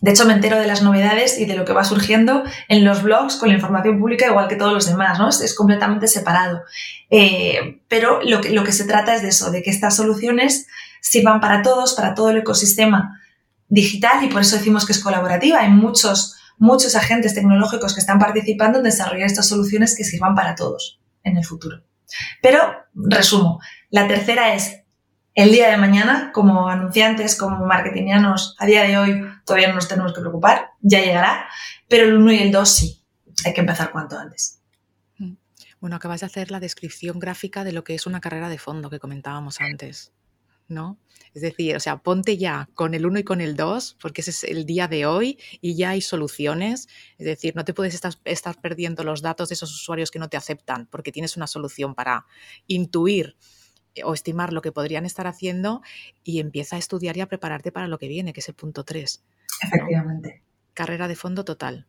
de hecho me entero de las novedades y de lo que va surgiendo en los blogs con la información pública igual que todos los demás, ¿no? Es, completamente separado. Eh, pero lo que, lo que se trata es de eso, de que estas soluciones sirvan para todos, para todo el ecosistema digital y por eso decimos que es colaborativa. Hay muchos, muchos agentes tecnológicos que están participando en desarrollar estas soluciones que sirvan para todos en el futuro. Pero, resumo, la tercera es el día de mañana, como anunciantes, como marketingianos, a día de hoy todavía no nos tenemos que preocupar, ya llegará, pero el 1 y el 2 sí, hay que empezar cuanto antes. Bueno, acabas de hacer la descripción gráfica de lo que es una carrera de fondo que comentábamos antes, ¿no? Es decir, o sea, ponte ya con el 1 y con el 2, porque ese es el día de hoy y ya hay soluciones. Es decir, no te puedes estar, perdiendo los datos de esos usuarios que no te aceptan, porque tienes una solución para intuir o estimar lo que podrían estar haciendo y empieza a estudiar y a prepararte para lo que viene, que es el punto 3. Efectivamente. Carrera de fondo total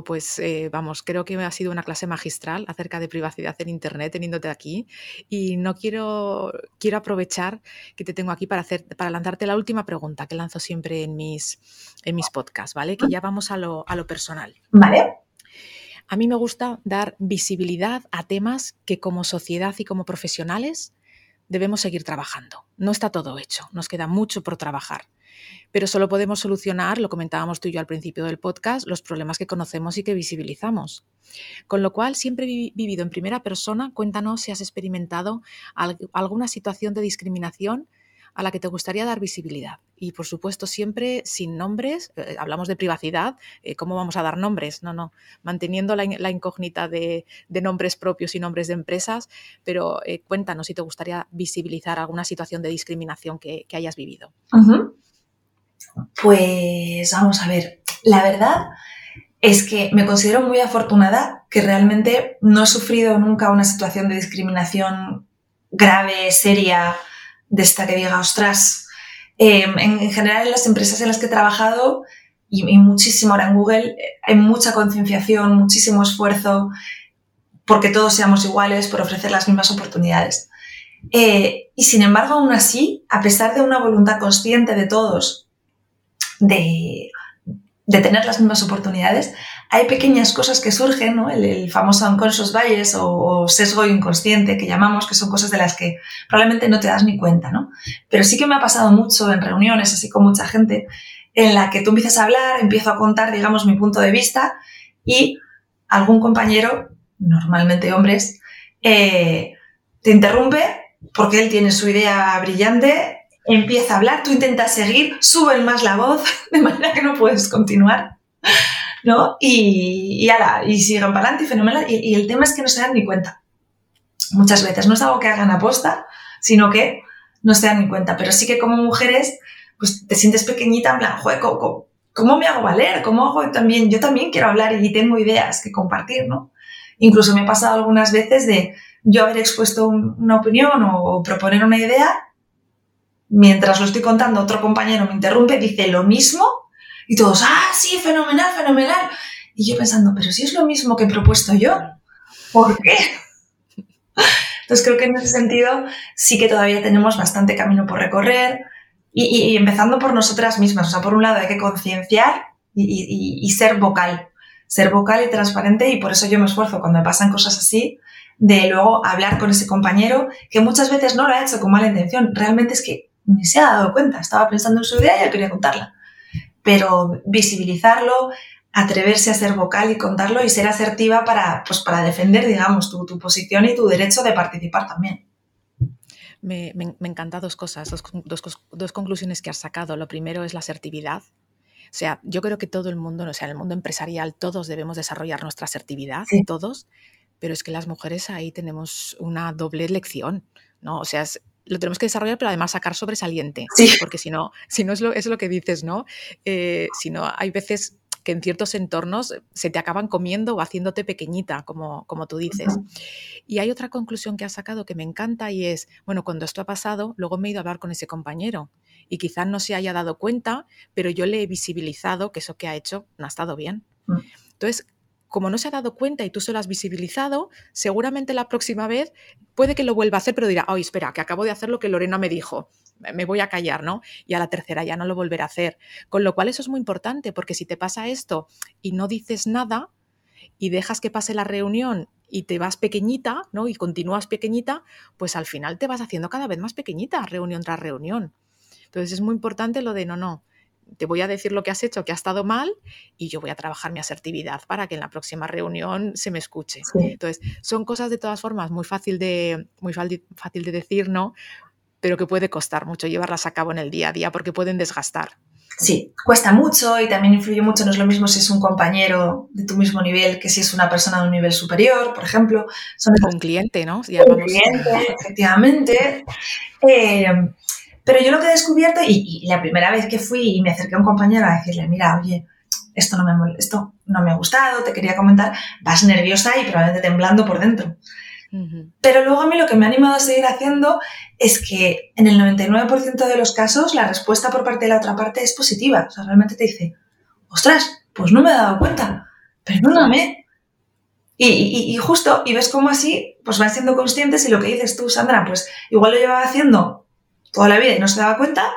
pues eh, vamos, creo que ha sido una clase magistral acerca de privacidad en Internet teniéndote aquí y no quiero, quiero aprovechar que te tengo aquí para, hacer, para lanzarte la última pregunta que lanzo siempre en mis, en mis podcasts, ¿vale? Que ya vamos a lo, a lo personal. Vale. A mí me gusta dar visibilidad a temas que como sociedad y como profesionales debemos seguir trabajando. No está todo hecho, nos queda mucho por trabajar pero solo podemos solucionar, lo comentábamos tú y yo al principio del podcast, los problemas que conocemos y que visibilizamos. Con lo cual, siempre he vivido en primera persona, cuéntanos si has experimentado alguna situación de discriminación a la que te gustaría dar visibilidad. Y por supuesto, siempre sin nombres, eh, hablamos de privacidad, eh, ¿cómo vamos a dar nombres? No, no, manteniendo la, incógnita de, nombres propios y nombres de empresas, pero eh, cuéntanos si te gustaría visibilizar alguna situación de discriminación que, hayas vivido. Pues vamos a ver, la verdad es que me considero muy afortunada que realmente no he sufrido nunca una situación de discriminación grave, seria, de esta que diga, ostras, em, en, general en las empresas en las que he trabajado y, muchísimo ahora en Google, hay mucha concienciación, muchísimo esfuerzo porque todos seamos iguales, por ofrecer las mismas oportunidades. Eh, y sin embargo, aún así, a pesar de una voluntad consciente de todos de, tener las mismas oportunidades, hay pequeñas cosas que surgen, ¿no? el, famoso unconscious bias o, o, sesgo inconsciente que llamamos, que son cosas de las que probablemente no te das ni cuenta, ¿no? Pero sí que me ha pasado mucho en reuniones, así con mucha gente, en la que tú empiezas a hablar, empiezo a contar, digamos, mi punto de vista y algún compañero, normalmente hombres, eh, te interrumpe porque él tiene su idea brillante empieza a hablar, tú intentas seguir, suben más la voz, de manera que no puedes continuar, ¿no? Y, y, ala, y siguen para adelante, fenomenal. Y, y, el tema es que no se dan ni cuenta. Muchas veces no es algo que hagan aposta, sino que no se dan ni cuenta. Pero sí que como mujeres, pues te sientes pequeñita, en plan, joder, ¿cómo me hago valer? ¿Cómo hago también? Yo también quiero hablar y tengo ideas que compartir, ¿no? Incluso me ha pasado algunas veces de yo haber expuesto una opinión o, proponer una idea, mientras lo estoy contando, otro compañero me interrumpe, dice lo mismo y todos, ah, sí, fenomenal, fenomenal. Y yo pensando, pero si es lo mismo que he propuesto yo, ¿por qué? Entonces creo que en ese sentido sí que todavía tenemos bastante camino por recorrer y, empezando por nosotras mismas. O sea, por un lado hay que concienciar y, ser vocal, ser vocal y transparente y por eso yo me esfuerzo cuando me pasan cosas así de luego hablar con ese compañero que muchas veces no lo ha hecho con mala intención, realmente es que ni se ha dado cuenta, estaba pensando en su idea y quería contarla. Pero visibilizarlo, atreverse a ser vocal y contarlo y ser asertiva para, pues, para defender, digamos, tu, tu posición y tu derecho de participar también. Me, me, me encanta dos cosas, dos, dos, dos, conclusiones que has sacado. Lo primero es la asertividad. O sea, yo creo que todo el mundo, o sea, en el mundo empresarial, todos debemos desarrollar nuestra asertividad, todos, pero es que las mujeres ahí tenemos una doble lección, ¿no? O sea, lo tenemos que desarrollar, pero además sacar sobresaliente, porque si no, si no es lo, es lo que dices, ¿no? Eh, si no, hay veces que en ciertos entornos se te acaban comiendo o haciéndote pequeñita, como, como tú dices. Y hay otra conclusión que has sacado que me encanta y es, bueno, cuando esto ha pasado, luego me he ido a hablar con ese compañero y quizás no se haya dado cuenta, pero yo le he visibilizado que eso que ha hecho no ha estado bien. Mm. Entonces, como no se ha dado cuenta y tú se lo has visibilizado, seguramente la próxima vez puede que lo vuelva a hacer, pero dirá, ay, espera, que acabo de hacer lo que Lorena me dijo, me voy a callar, ¿no? Y a la tercera ya no lo volverá a hacer. Con lo cual eso es muy importante, porque si te pasa esto y no dices nada y dejas que pase la reunión y te vas pequeñita, ¿no? Y continúas pequeñita, pues al final te vas haciendo cada vez más pequeñita, reunión tras reunión. Entonces es muy importante lo de no, no, te voy a decir lo que has hecho, que ha estado mal, y yo voy a trabajar mi asertividad para que en la próxima reunión se me escuche. Entonces, son cosas de todas formas muy fácil de, muy fácil de decir, ¿no? Pero que puede costar mucho llevarlas a cabo en el día a día porque pueden desgastar. Sí, cuesta mucho y también influye mucho. No es lo mismo si es un compañero de tu mismo nivel que si es una persona de un nivel superior, por ejemplo. Son un cliente, ¿no? un cliente, efectivamente. Eh, pero yo lo que he descubierto, y, la primera vez que fui y me acerqué a un compañero a decirle, mira, oye, esto no me, esto no me ha gustado, te quería comentar, vas nerviosa y probablemente temblando por dentro. Pero luego a mí lo que me ha animado a seguir haciendo es que en el 99% de los casos la respuesta por parte de la otra parte es positiva. O sea, realmente te dice, ostras, pues no me he dado cuenta, perdóname. Y, y, y justo, y ves cómo así, pues van siendo conscientes y lo que dices tú, Sandra, pues igual lo llevaba haciendo toda la vida y no se daba cuenta.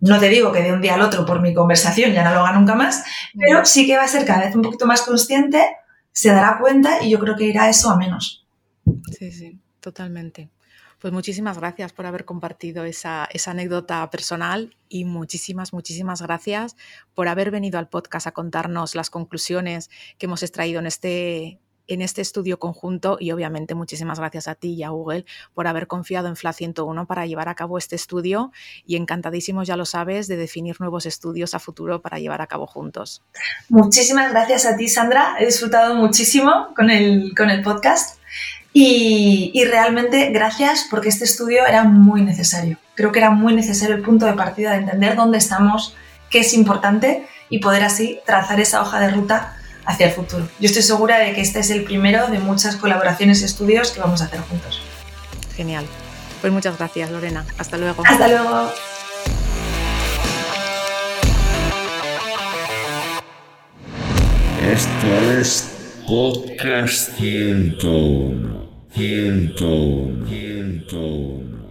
No te digo que de un día al otro por mi conversación ya no lo haga nunca más, pero sí que va a ser cada vez un poquito más consciente, se dará cuenta y yo creo que irá eso a menos. Sí, sí, totalmente. Pues muchísimas gracias por haber compartido esa, esa, anécdota personal y muchísimas, muchísimas gracias por haber venido al podcast a contarnos las conclusiones que hemos extraído en este, en este estudio conjunto y obviamente muchísimas gracias a ti y a Google por haber confiado en FLA 101 para llevar a cabo este estudio y encantadísimos, ya lo sabes, de definir nuevos estudios a futuro para llevar a cabo juntos. Muchísimas gracias a ti, Sandra. He disfrutado muchísimo con el, con el podcast y, y realmente gracias porque este estudio era muy necesario. Creo que era muy necesario el punto de partida de entender dónde estamos, qué es importante y poder así trazar esa hoja de ruta hacia el futuro. Yo estoy segura de que este es el primero de muchas colaboraciones y estudios que vamos a hacer juntos. Genial. Pues muchas gracias, Lorena. Hasta luego. Hasta luego. Esto es Podcast 101. 101. 101.